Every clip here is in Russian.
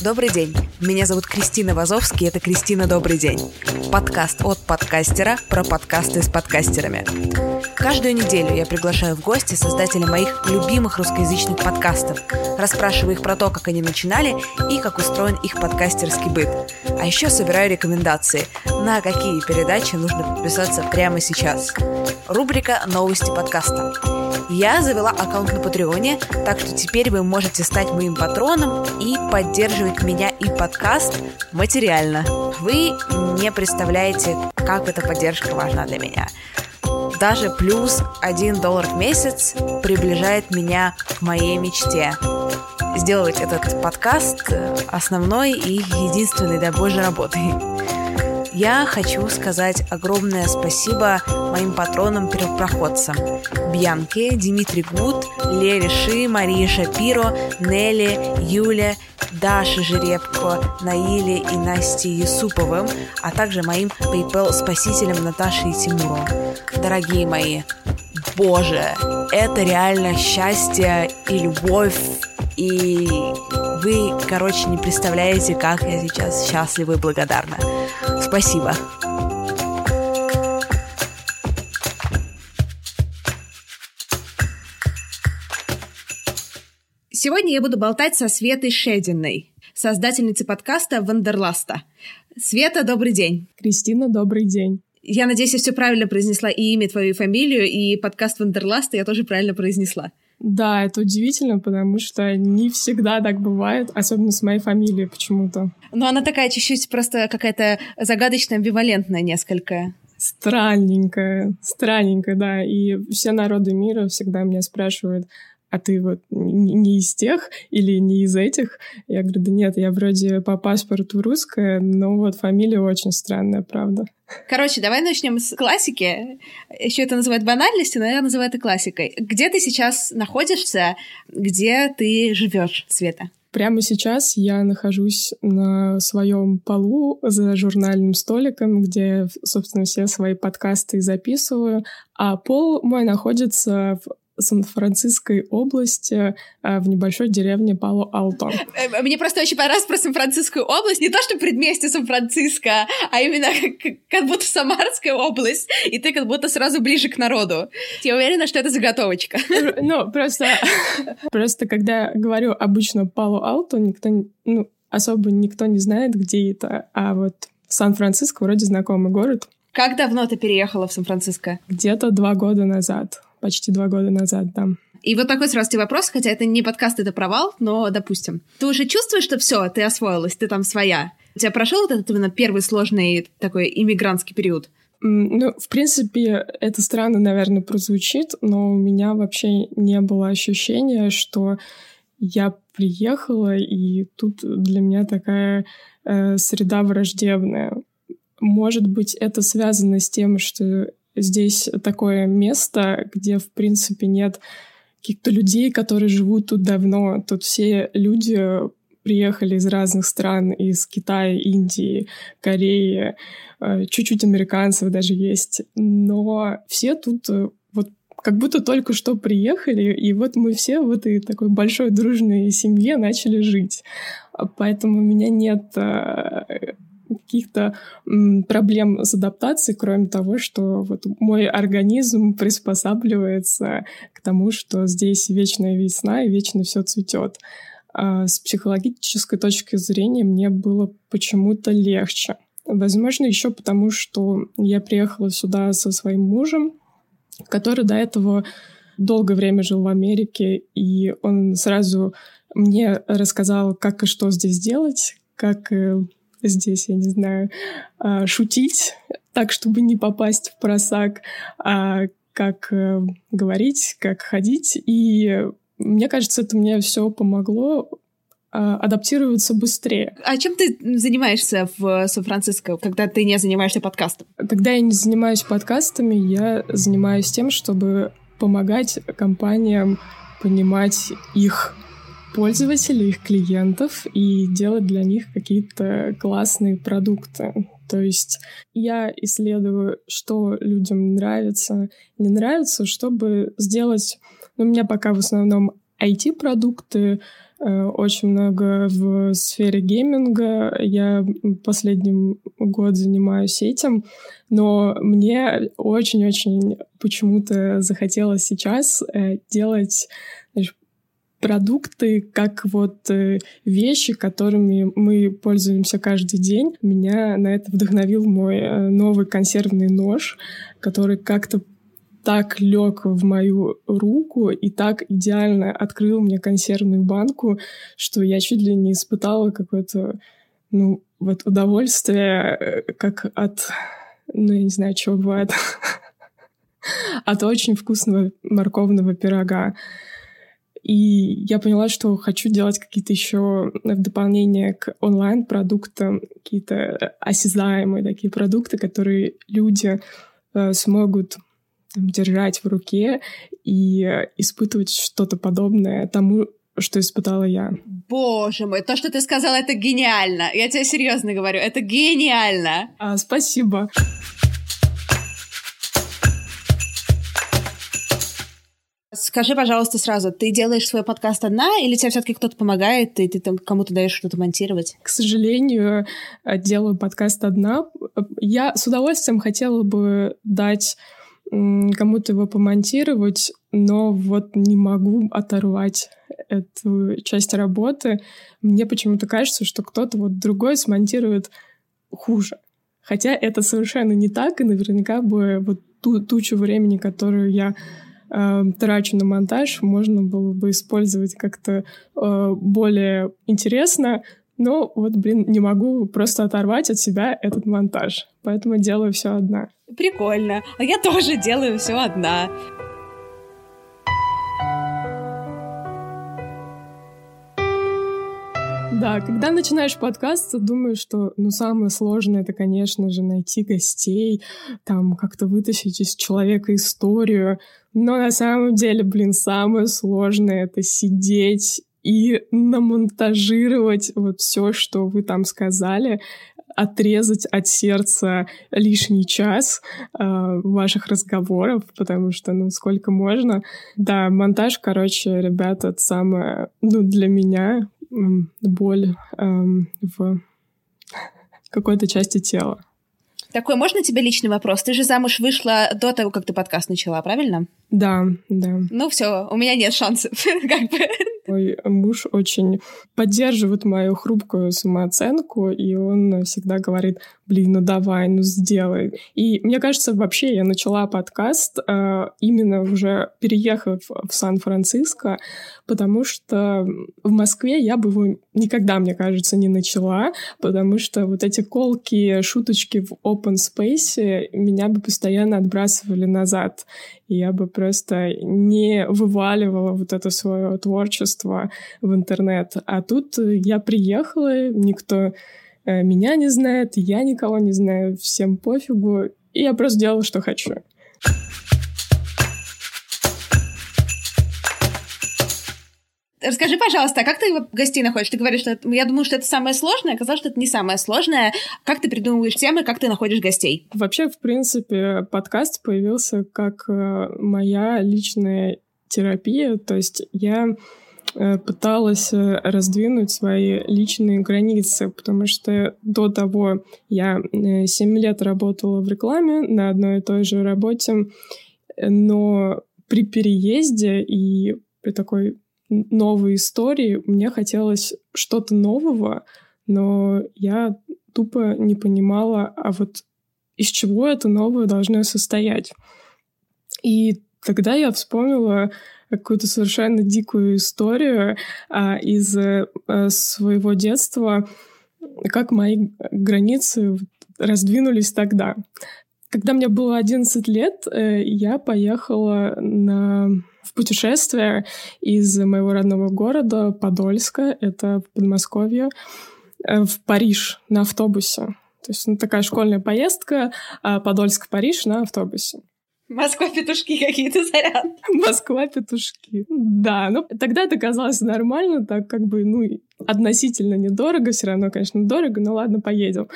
Добрый день. Меня зовут Кристина Вазовский, это Кристина Добрый день. Подкаст от подкастера про подкасты с подкастерами. Каждую неделю я приглашаю в гости создателей моих любимых русскоязычных подкастов, расспрашиваю их про то, как они начинали и как устроен их подкастерский быт. А еще собираю рекомендации, на какие передачи нужно подписаться прямо сейчас. Рубрика «Новости подкаста». Я завела аккаунт на Патреоне, так что теперь вы можете стать моим патроном и поддерживать меня и подкаст материально. Вы не представляете, как эта поддержка важна для меня. Даже плюс 1 доллар в месяц приближает меня к моей мечте. Сделать этот подкаст основной и единственной для Божьей работы. Я хочу сказать огромное спасибо моим патронам-первопроходцам. Бьянке, Дмитрий Гуд, Лере Ши, Мария Шапиро, Нелли, Юля, Даше Жеребко, Наиле и Насте Юсуповым, а также моим PayPal-спасителям Наташе и Тимуру. Дорогие мои, боже, это реально счастье и любовь, и вы, короче, не представляете, как я сейчас счастлива и благодарна. Спасибо. Сегодня я буду болтать со Светой Шединой, создательницей подкаста «Вандерласта». Света, добрый день. Кристина, добрый день. Я надеюсь, я все правильно произнесла и имя, твою фамилию, и подкаст «Вандерласта» я тоже правильно произнесла. Да, это удивительно, потому что не всегда так бывает, особенно с моей фамилией почему-то. Но она такая чуть-чуть просто какая-то загадочная, амбивалентная несколько. Странненькая, странненькая, да. И все народы мира всегда меня спрашивают, а ты вот не из тех или не из этих? Я говорю, да нет, я вроде по паспорту русская, но вот фамилия очень странная, правда. Короче, давай начнем с классики. Еще это называют банальностью, но я называю это классикой. Где ты сейчас находишься? Где ты живешь, Света? Прямо сейчас я нахожусь на своем полу за журнальным столиком, где, собственно, все свои подкасты записываю, а пол мой находится в Сан-Франциской области а, в небольшой деревне Пало-Алто. Э, мне просто очень понравилось про Сан-Францискую область. Не то, что предместье Сан-Франциско, а именно как, как будто Самарская область, и ты как будто сразу ближе к народу. Я уверена, что это заготовочка. Ну, просто, просто когда говорю обычно Пало-Алто, никто, ну, особо никто не знает, где это, а вот Сан-Франциско вроде знакомый город. Как давно ты переехала в Сан-Франциско? Где-то два года назад почти два года назад, да. И вот такой сразу тебе вопрос, хотя это не подкаст, это провал, но допустим. Ты уже чувствуешь, что все, ты освоилась, ты там своя? У тебя прошел вот этот именно первый сложный такой иммигрантский период? Ну, в принципе, это странно, наверное, прозвучит, но у меня вообще не было ощущения, что я приехала, и тут для меня такая э, среда враждебная. Может быть, это связано с тем, что здесь такое место, где, в принципе, нет каких-то людей, которые живут тут давно. Тут все люди приехали из разных стран, из Китая, Индии, Кореи, э, чуть-чуть американцев даже есть. Но все тут э, вот как будто только что приехали, и вот мы все в этой такой большой дружной семье начали жить. Поэтому у меня нет э, каких-то проблем с адаптацией, кроме того, что вот мой организм приспосабливается к тому, что здесь вечная весна и вечно все цветет. А с психологической точки зрения мне было почему-то легче. Возможно, еще потому, что я приехала сюда со своим мужем, который до этого долгое время жил в Америке, и он сразу мне рассказал, как и что здесь делать, как э, здесь, я не знаю, а, шутить так, чтобы не попасть в просак, а как э, говорить, как ходить. И мне кажется, это мне все помогло а, адаптироваться быстрее. А чем ты занимаешься в Сан-Франциско, когда ты не занимаешься подкастом? Когда я не занимаюсь подкастами, я занимаюсь тем, чтобы помогать компаниям понимать их пользователей, их клиентов и делать для них какие-то классные продукты. То есть я исследую, что людям нравится, не нравится, чтобы сделать... Ну, у меня пока в основном IT-продукты, э, очень много в сфере гейминга. Я последний год занимаюсь этим, но мне очень-очень почему-то захотелось сейчас э, делать продукты, как вот э, вещи, которыми мы пользуемся каждый день. Меня на это вдохновил мой э, новый консервный нож, который как-то так лег в мою руку и так идеально открыл мне консервную банку, что я чуть ли не испытала какое-то, ну, вот удовольствие, э, как от, ну, я не знаю, чего бывает, от очень вкусного морковного пирога. И я поняла, что хочу делать какие-то еще в дополнение к онлайн-продуктам, какие-то осязаемые такие продукты, которые люди э, смогут там, держать в руке и испытывать что-то подобное тому, что испытала я. Боже мой, то, что ты сказала, это гениально. Я тебе серьезно говорю, это гениально. А, спасибо. Скажи, пожалуйста, сразу, ты делаешь свой подкаст одна, или тебе все-таки кто-то помогает, и ты там кому-то даешь что-то монтировать? К сожалению, делаю подкаст одна. Я с удовольствием хотела бы дать кому-то его помонтировать, но вот не могу оторвать эту часть работы. Мне почему-то кажется, что кто-то вот другой смонтирует хуже. Хотя это совершенно не так, и наверняка бы вот ту тучу времени, которую я э, трачу на монтаж, можно было бы использовать как-то э, более интересно, но вот, блин, не могу просто оторвать от себя этот монтаж. Поэтому делаю все одна. Прикольно. А я тоже делаю все одна. Да, когда начинаешь подкаст, думаешь, что ну самое сложное это, конечно же, найти гостей, там как-то вытащить из человека историю. Но на самом деле, блин, самое сложное это сидеть и намонтажировать вот все, что вы там сказали, отрезать от сердца лишний час э, ваших разговоров, потому что, ну, сколько можно. Да, монтаж, короче, ребята, это самое, ну, для меня боль э, в какой-то части тела. Такой, можно тебе личный вопрос? Ты же замуж вышла до того, как ты подкаст начала, правильно? Да, да. Ну все, у меня нет шансов, как бы. Мой муж очень поддерживает мою хрупкую самооценку, и он всегда говорит, блин, ну давай, ну сделай. И мне кажется, вообще я начала подкаст э, именно уже переехав в Сан-Франциско, потому что в Москве я бы его никогда, мне кажется, не начала, потому что вот эти колки, шуточки в open space меня бы постоянно отбрасывали назад. И я бы просто не вываливала вот это свое творчество в интернет. А тут я приехала, никто э, меня не знает, я никого не знаю, всем пофигу, и я просто делала, что хочу. Расскажи, пожалуйста, а как ты гостей находишь? Ты говоришь, что это, я думаю, что это самое сложное, оказалось, что это не самое сложное. Как ты придумываешь темы, как ты находишь гостей? Вообще, в принципе, подкаст появился как э, моя личная терапия. То есть я э, пыталась э, раздвинуть свои личные границы, потому что до того я 7 лет работала в рекламе на одной и той же работе, но при переезде и при такой новые истории, мне хотелось что-то нового, но я тупо не понимала, а вот из чего это новое должно состоять. И тогда я вспомнила какую-то совершенно дикую историю а, из а, своего детства, как мои границы раздвинулись тогда. Когда мне было 11 лет, э, я поехала на путешествие из моего родного города Подольска, это в Подмосковье, э, в Париж на автобусе. То есть ну, такая школьная поездка а Подольск-Париж на автобусе. Москва-петушки какие-то заряд. Москва-петушки. Да, ну тогда это казалось нормально, так как бы, ну, относительно недорого, все равно, конечно, дорого, но ладно, поедем.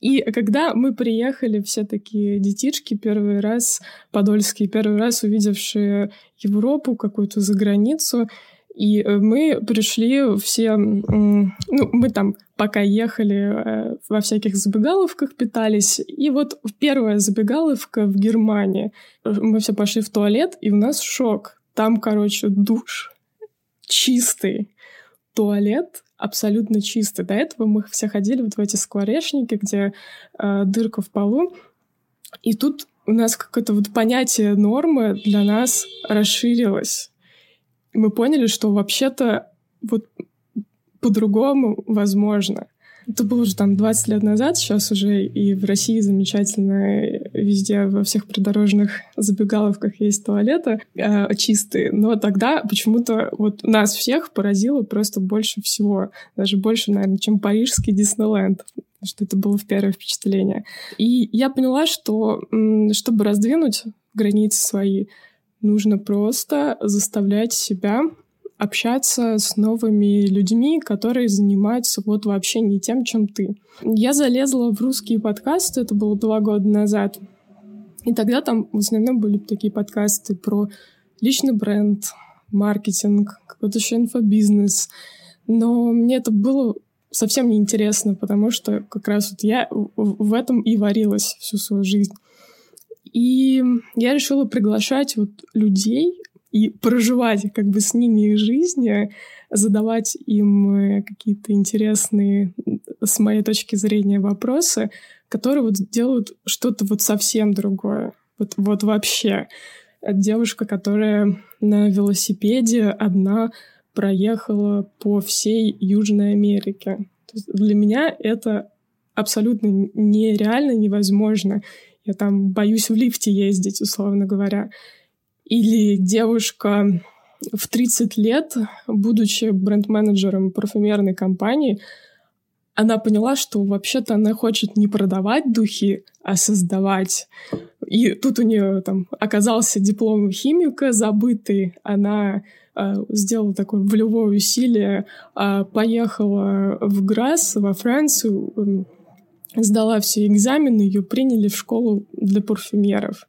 И когда мы приехали, все такие детишки, первый раз подольские, первый раз увидевшие Европу, какую-то за границу, И э, мы пришли все, ну, мы там пока ехали э, во всяких забегаловках питались. И вот первая забегаловка в Германии. Мы все пошли в туалет, и у нас шок. Там, короче, душ чистый. Туалет абсолютно чистый. До этого мы все ходили вот в эти скворечники, где э, дырка в полу. И тут у нас какое-то вот понятие нормы для нас расширилось. Мы поняли, что вообще-то вот по-другому возможно. Это было уже там 20 лет назад, сейчас уже и в России замечательно везде во всех придорожных забегаловках есть туалеты э, чистые, но тогда почему-то вот нас всех поразило просто больше всего, даже больше, наверное, чем парижский Диснейленд что это было в первое впечатление. И я поняла, что чтобы раздвинуть границы свои, нужно просто заставлять себя общаться с новыми людьми, которые занимаются вот вообще не тем, чем ты. Я залезла в русские подкасты, это было два года назад. И тогда там в основном были такие подкасты про личный бренд, маркетинг, какой-то еще инфобизнес. Но мне это было совсем неинтересно, потому что как раз вот я в этом и варилась всю свою жизнь. И я решила приглашать вот людей, и проживать как бы с ними их жизнь, задавать им э, какие-то интересные, с моей точки зрения, вопросы, которые вот делают что-то вот совсем другое. Вот, вот вообще. Девушка, которая на велосипеде одна проехала по всей Южной Америке. для меня это абсолютно нереально, невозможно. Я там боюсь в лифте ездить, условно говоря. Или девушка в 30 лет, будучи бренд-менеджером парфюмерной компании, она поняла, что вообще-то она хочет не продавать духи, а создавать. И тут у нее там оказался диплом химика забытый. Она э, сделала такое волевое усилие, э, поехала в Грасс, во Францию, э, сдала все экзамены, ее приняли в школу для парфюмеров.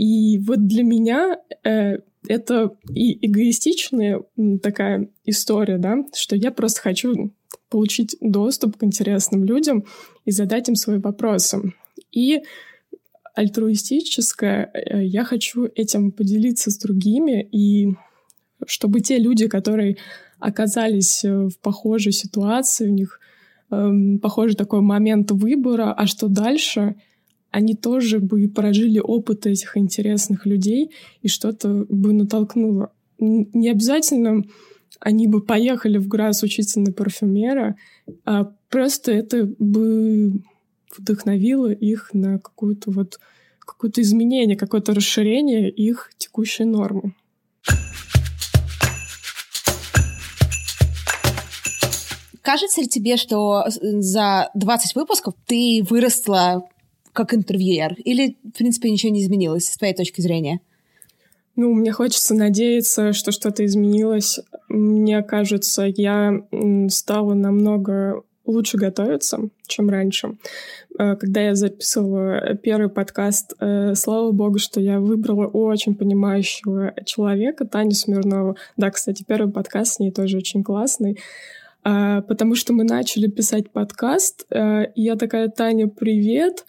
И вот для меня э, это и эгоистичная такая история, да, что я просто хочу получить доступ к интересным людям и задать им свои вопросы. И альтруистическое, э, я хочу этим поделиться с другими, и чтобы те люди, которые оказались э, в похожей ситуации, у них э, похожий такой момент выбора, а что дальше — они тоже бы прожили опыт этих интересных людей и что-то бы натолкнуло. Не обязательно они бы поехали в Грас учиться на парфюмера, а просто это бы вдохновило их на какое-то вот какое-то изменение, какое-то расширение их текущей нормы. Кажется ли тебе, что за 20 выпусков ты выросла как интервьюер? Или, в принципе, ничего не изменилось с твоей точки зрения? Ну, мне хочется надеяться, что что-то изменилось. Мне кажется, я стала намного лучше готовиться, чем раньше. Э, когда я записывала первый подкаст, э, слава богу, что я выбрала очень понимающего человека, Таню Смирнову. Да, кстати, первый подкаст с ней тоже очень классный. Э, потому что мы начали писать подкаст, и я такая, Таня, привет,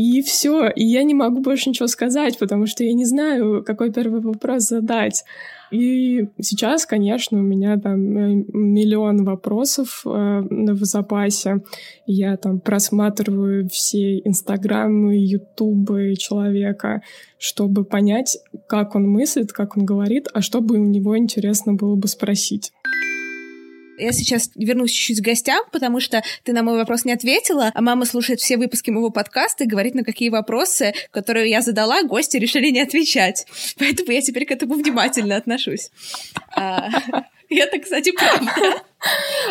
и все. И я не могу больше ничего сказать, потому что я не знаю, какой первый вопрос задать. И сейчас, конечно, у меня там э, миллион вопросов э, в запасе. Я там просматриваю все инстаграмы, ютубы человека, чтобы понять, как он мыслит, как он говорит, а что бы у него интересно было бы спросить. Я сейчас вернусь чуть-чуть к гостям, потому что ты на мой вопрос не ответила, а мама слушает все выпуски моего подкаста и говорит, на какие вопросы, которые я задала, гости решили не отвечать. Поэтому я теперь к этому внимательно отношусь. А, и это, кстати, правда.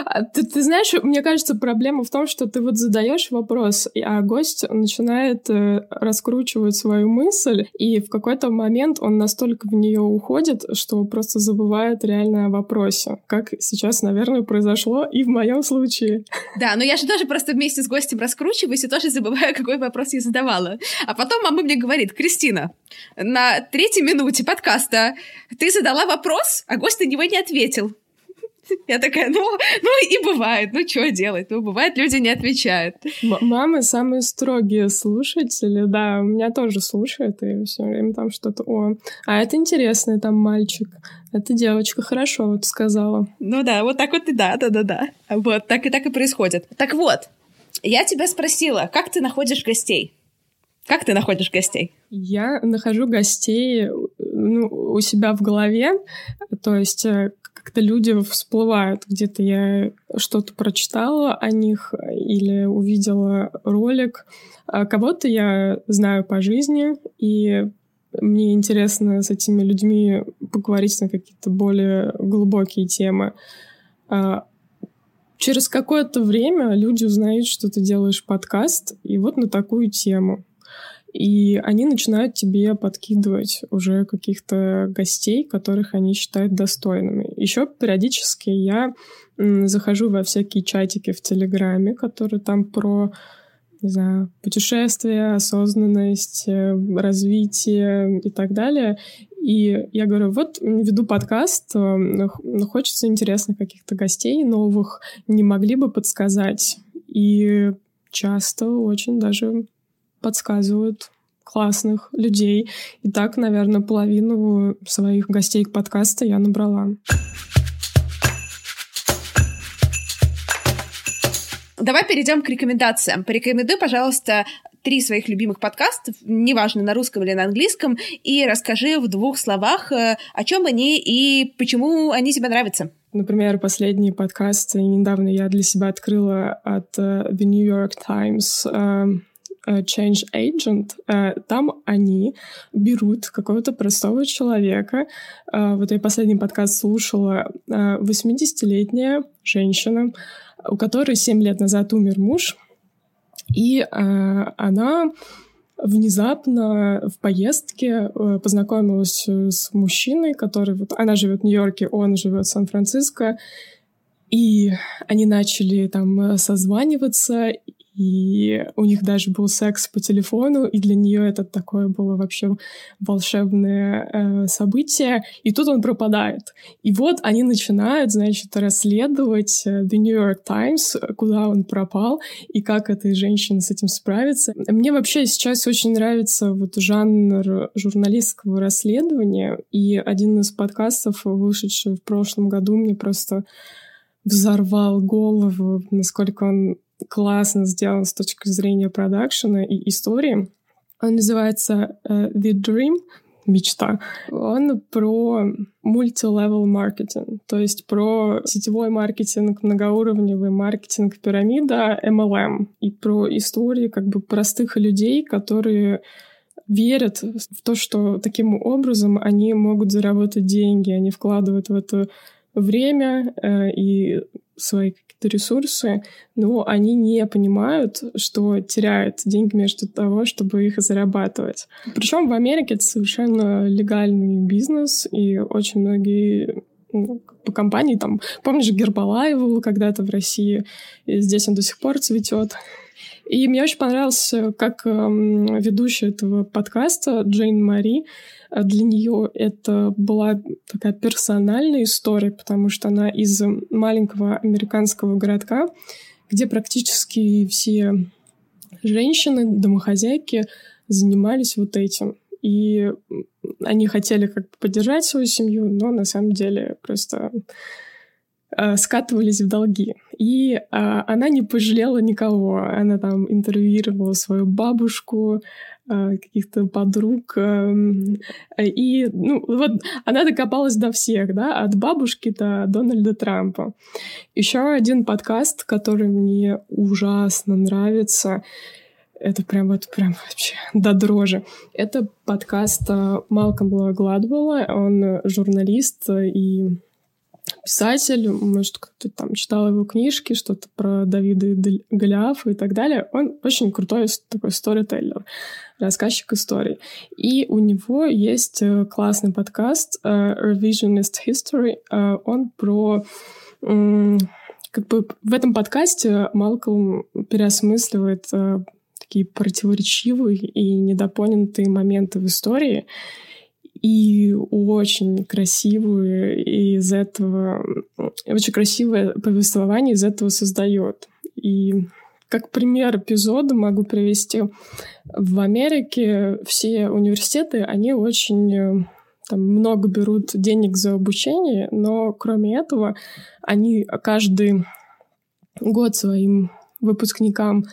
А ты, ты знаешь, мне кажется, проблема в том, что ты вот задаешь вопрос, а гость начинает э, раскручивать свою мысль, и в какой-то момент он настолько в нее уходит, что просто забывает реально о вопросе. Как сейчас, наверное, произошло и в моем случае. Да, но я же тоже просто вместе с гостем раскручиваюсь и тоже забываю, какой вопрос я задавала. А потом мама мне говорит, Кристина, на третьей минуте подкаста ты задала вопрос, а гость на него не ответил. Я такая, ну, ну и бывает, ну что делать? Ну, бывает, люди не отвечают. М- мамы самые строгие слушатели, да, у меня тоже слушают, и все время там что-то, о, а это интересно, там мальчик, это девочка, хорошо вот сказала. Ну да, вот так вот и да, да-да-да. Вот, так и так и происходит. Так вот, я тебя спросила, как ты находишь гостей? Как ты находишь гостей? Я нахожу гостей ну, у себя в голове, то есть э, как-то люди всплывают. Где-то я что-то прочитала о них или увидела ролик. А кого-то я знаю по жизни, и мне интересно с этими людьми поговорить на какие-то более глубокие темы. А через какое-то время люди узнают, что ты делаешь подкаст, и вот на такую тему. И они начинают тебе подкидывать уже каких-то гостей, которых они считают достойными. Еще периодически я захожу во всякие чатики в Телеграме, которые там про не знаю, путешествия, осознанность, э, развитие и так далее. И я говорю, вот веду подкаст, э, хочется интересных каких-то гостей новых, не могли бы подсказать. И часто очень даже подсказывают классных людей. И так, наверное, половину своих гостей к подкаста я набрала. Давай перейдем к рекомендациям. Порекомендуй, пожалуйста, три своих любимых подкастов, неважно, на русском или на английском, и расскажи в двух словах, э, о чем они и почему они тебе нравятся. Например, последний подкаст недавно я для себя открыла от uh, The New York Times. Uh, change Agent, э, там они берут какого-то простого человека. Э, вот я последний подкаст слушала. 80-летняя женщина, у которой 7 лет назад умер муж, и она внезапно в поездке познакомилась с мужчиной, который вот она живет в Нью-Йорке, он живет в Сан-Франциско, и они начали там созваниваться, и у них даже был секс по телефону, и для нее это такое было вообще волшебное э, событие. И тут он пропадает. И вот они начинают, значит, расследовать э, The New York Times, куда он пропал, и как этой женщине с этим справиться. Мне вообще сейчас очень нравится вот жанр журналистского расследования, и один из подкастов, вышедший в прошлом году, мне просто взорвал голову, насколько он классно сделан с точки зрения продакшена и истории. Он называется uh, The Dream, мечта. Он про мультилевел маркетинг, то есть про сетевой маркетинг, многоуровневый маркетинг, пирамида MLM и про истории как бы простых людей, которые верят в то, что таким образом они могут заработать деньги, они вкладывают в это время э, и свои какие-то ресурсы, но они не понимают, что теряют деньги между того, чтобы их зарабатывать. Причем в Америке это совершенно легальный бизнес, и очень многие ну, по компании, там, помнишь, Гербалаева был когда-то в России, и здесь он до сих пор цветет. И мне очень понравилось, как эм, ведущая этого подкаста Джейн Мари для нее это была такая персональная история, потому что она из маленького американского городка, где практически все женщины, домохозяйки занимались вот этим. И они хотели как бы поддержать свою семью, но на самом деле просто скатывались в долги. И э, она не пожалела никого. Она там интервьюировала свою бабушку, Э, каких-то подруг. Эм, и, ну, вот она докопалась до всех, да, от бабушки до Дональда Трампа. Еще один подкаст, который мне ужасно нравится, это прям вот прям вообще до дрожи. Это подкаст э, Малкома Гладвелла. Он журналист и писатель, может, кто-то там читал его книжки, что-то про Давида и Голиафа и так далее. Он очень крутой такой сторителлер, рассказчик историй. И у него есть э, классный подкаст uh, Revisionist History. Uh, он про как бы в этом подкасте Малкольм переосмысливает э, такие противоречивые и недопонятые моменты в истории и очень красивую из этого очень красивое повествование из этого создает. И как пример эпизода могу привести. В Америке все университеты, они очень э, там, много берут денег за обучение, но кроме этого они каждый год своим выпускникам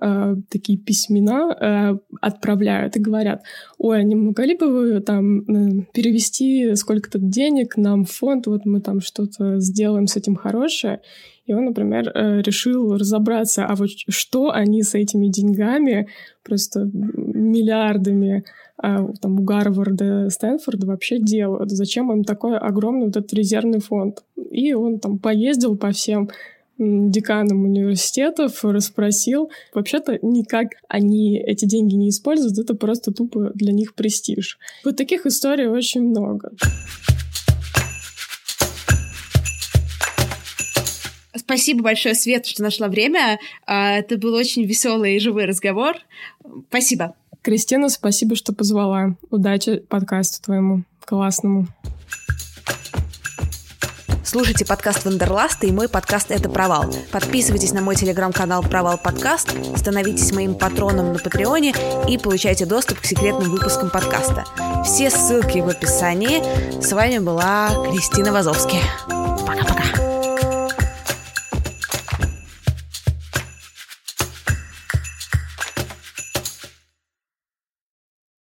э, такие письмена э, отправляют и говорят, ой, а не могли бы вы там э, перевести сколько-то денег нам в фонд, вот мы там что-то сделаем с этим хорошее. И он, например, э, решил разобраться, а вот что они с этими деньгами, просто миллиардами э, там, у Гарварда, Стэнфорда вообще делают? Зачем им такой огромный вот этот резервный фонд? И он там поездил по всем деканом университетов, расспросил. Вообще-то никак они эти деньги не используют, это просто тупо для них престиж. Вот таких историй очень много. Спасибо большое, Свет, что нашла время. А, это был очень веселый и живой разговор. Спасибо. Кристина, спасибо, что позвала. Удачи подкасту твоему классному. Слушайте подкаст Вандерласта и мой подкаст «Это провал». Подписывайтесь на мой телеграм-канал «Провал подкаст», становитесь моим патроном на Патреоне и получайте доступ к секретным выпускам подкаста. Все ссылки в описании. С вами была Кристина Вазовски. Пока-пока.